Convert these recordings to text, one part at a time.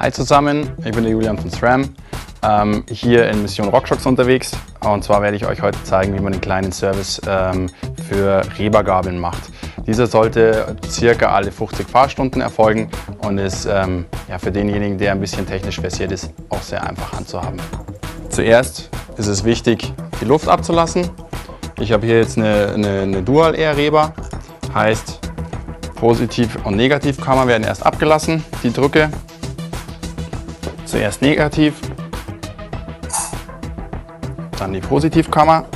Hi zusammen, ich bin der Julian von SRAM, ähm, hier in Mission Rockshocks unterwegs und zwar werde ich euch heute zeigen, wie man einen kleinen Service ähm, für Rebergabeln macht. Dieser sollte circa alle 50 Fahrstunden erfolgen und ist ähm, ja, für denjenigen, der ein bisschen technisch versiert ist, auch sehr einfach handzuhaben. Zuerst ist es wichtig, die Luft abzulassen. Ich habe hier jetzt eine, eine, eine Dual-Air-Reber, heißt Positiv- und Negativkammer werden erst abgelassen, die Drücke. Zuerst negativ, dann die Positivkammer.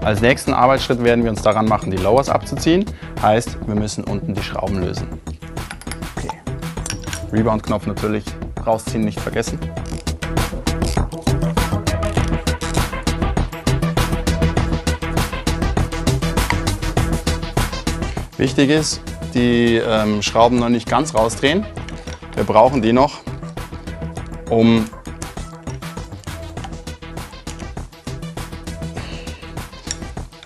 Als nächsten Arbeitsschritt werden wir uns daran machen, die Lowers abzuziehen. Heißt, wir müssen unten die Schrauben lösen. Okay. Rebound-Knopf natürlich rausziehen nicht vergessen. Wichtig ist, die ähm, Schrauben noch nicht ganz rausdrehen. Wir brauchen die noch, um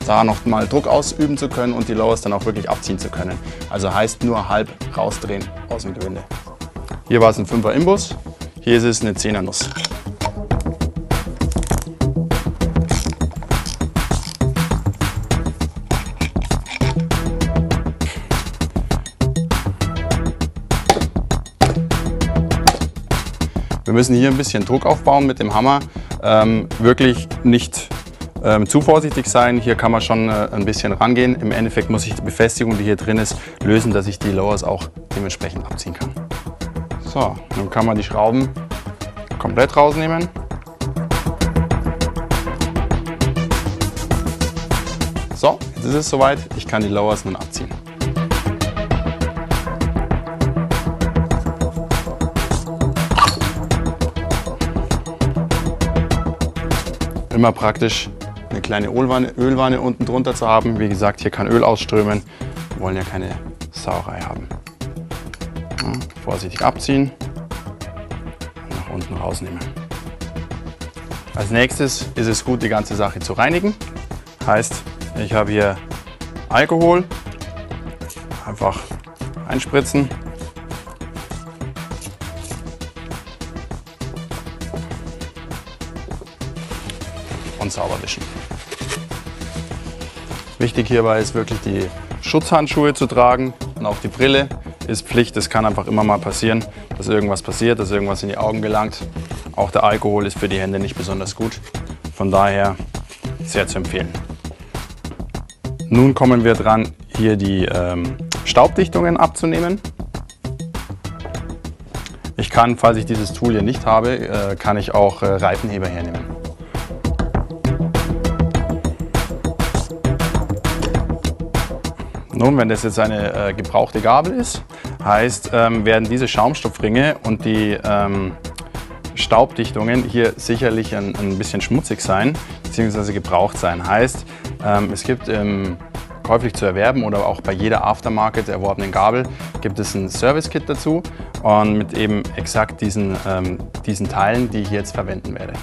da noch mal Druck ausüben zu können und die Lowers dann auch wirklich abziehen zu können. Also heißt nur halb rausdrehen aus dem Gewinde. Hier war es ein 5er Imbus, hier ist es eine 10er Nuss. Wir müssen hier ein bisschen Druck aufbauen mit dem Hammer. Ähm, wirklich nicht ähm, zu vorsichtig sein. Hier kann man schon äh, ein bisschen rangehen. Im Endeffekt muss ich die Befestigung, die hier drin ist, lösen, dass ich die Lowers auch dementsprechend abziehen kann. So, nun kann man die Schrauben komplett rausnehmen. So, jetzt ist es soweit. Ich kann die Lowers nun abziehen. Immer praktisch eine kleine Ölwanne, Ölwanne unten drunter zu haben. Wie gesagt, hier kann Öl ausströmen. Wir wollen ja keine Sauerei haben. Ja, vorsichtig abziehen, nach unten rausnehmen. Als nächstes ist es gut, die ganze Sache zu reinigen. Heißt, ich habe hier Alkohol, einfach einspritzen. Und sauber wischen. Wichtig hierbei ist wirklich die Schutzhandschuhe zu tragen und auch die Brille ist Pflicht. Es kann einfach immer mal passieren, dass irgendwas passiert, dass irgendwas in die Augen gelangt. Auch der Alkohol ist für die Hände nicht besonders gut. Von daher sehr zu empfehlen. Nun kommen wir dran, hier die ähm, Staubdichtungen abzunehmen. Ich kann, falls ich dieses Tool hier nicht habe, äh, kann ich auch äh, Reifenheber hernehmen. Nun, wenn das jetzt eine äh, gebrauchte Gabel ist, heißt, ähm, werden diese Schaumstoffringe und die ähm, Staubdichtungen hier sicherlich ein, ein, bisschen schmutzig sein bzw. gebraucht sein. Heißt, ähm, es gibt ähm, käuflich zu erwerben oder auch bei jeder Aftermarket erworbenen Gabel gibt es ein Service-Kit dazu und mit eben exakt diesen, ähm, diesen Teilen, die ich jetzt verwenden werde.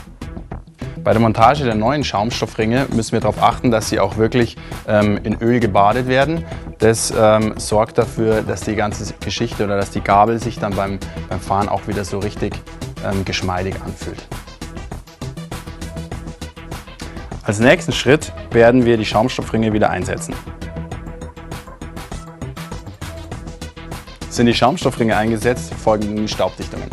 Bei der Montage der neuen Schaumstoffringe müssen wir darauf achten, dass sie auch wirklich ähm, in Öl gebadet werden. Das ähm, sorgt dafür, dass die ganze Geschichte oder dass die Gabel sich dann beim, beim Fahren auch wieder so richtig ähm, geschmeidig anfühlt. Als nächsten Schritt werden wir die Schaumstoffringe wieder einsetzen. Sind die Schaumstoffringe eingesetzt, folgen die Staubdichtungen.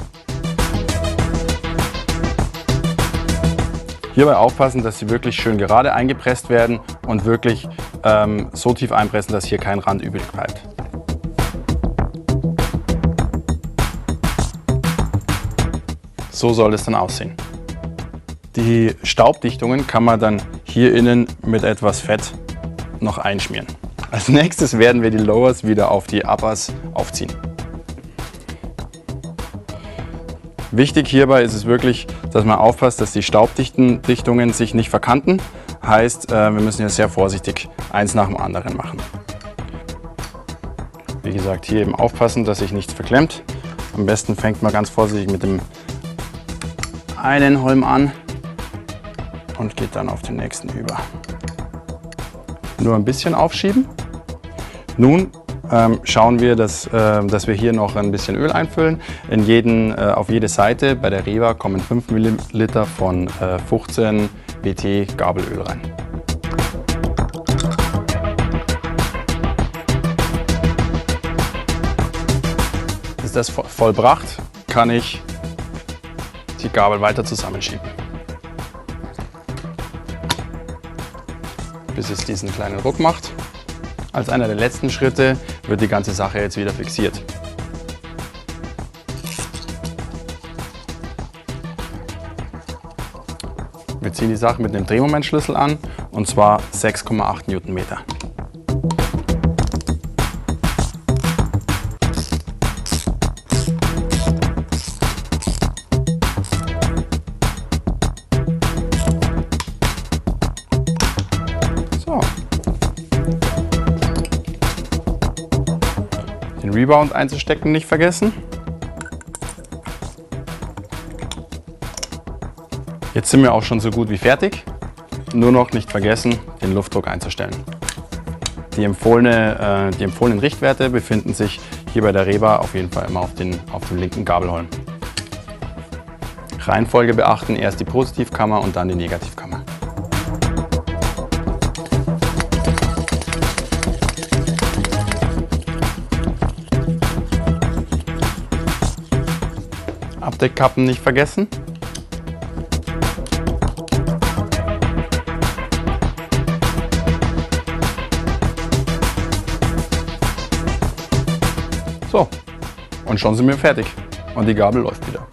Hierbei aufpassen, dass sie wirklich schön gerade eingepresst werden und wirklich ähm, so tief einpressen, dass hier kein Rand übrig bleibt. So soll es dann aussehen. Die Staubdichtungen kann man dann hier innen mit etwas Fett noch einschmieren. Als nächstes werden wir die Lowers wieder auf die Uppers aufziehen. Wichtig hierbei ist es wirklich, dass man aufpasst, dass die Staubdichtungen sich nicht verkanten. Heißt, äh, wir müssen hier sehr vorsichtig eins nach dem anderen machen. Wie gesagt, hier eben aufpassen, dass sich nichts verklemmt. Am besten fängt man ganz vorsichtig mit dem einen Holm an und geht dann auf den nächsten über. Nur ein bisschen aufschieben. Nun ähm, schauen wir, dass, äh, dass wir hier noch ein bisschen Öl einfüllen. In jeden, äh, auf jede Seite bei der Rewa kommen 5 Milliliter von äh, 15 BT Gabelöl rein. Ist das vollbracht, kann ich die Gabel weiter zusammenschieben. Bis es diesen kleinen Ruck macht. Als einer der letzten Schritte wird die ganze Sache jetzt wieder fixiert. Wir ziehen die Sache mit einem Drehmomentschlüssel an und zwar 6,8 Newtonmeter. Den Rebound einzustecken nicht vergessen. Jetzt sind wir auch schon so gut wie fertig. Nur noch nicht vergessen, den Luftdruck einzustellen. Die, empfohlene, äh, die empfohlenen Richtwerte befinden sich hier bei der Reba auf jeden Fall immer auf, den, auf dem linken Gabelholm. Reihenfolge beachten, erst die Positivkammer und dann die Negativkammer. Abdeckkappen nicht vergessen. So, und schon sind wir fertig. Und die Gabel läuft wieder.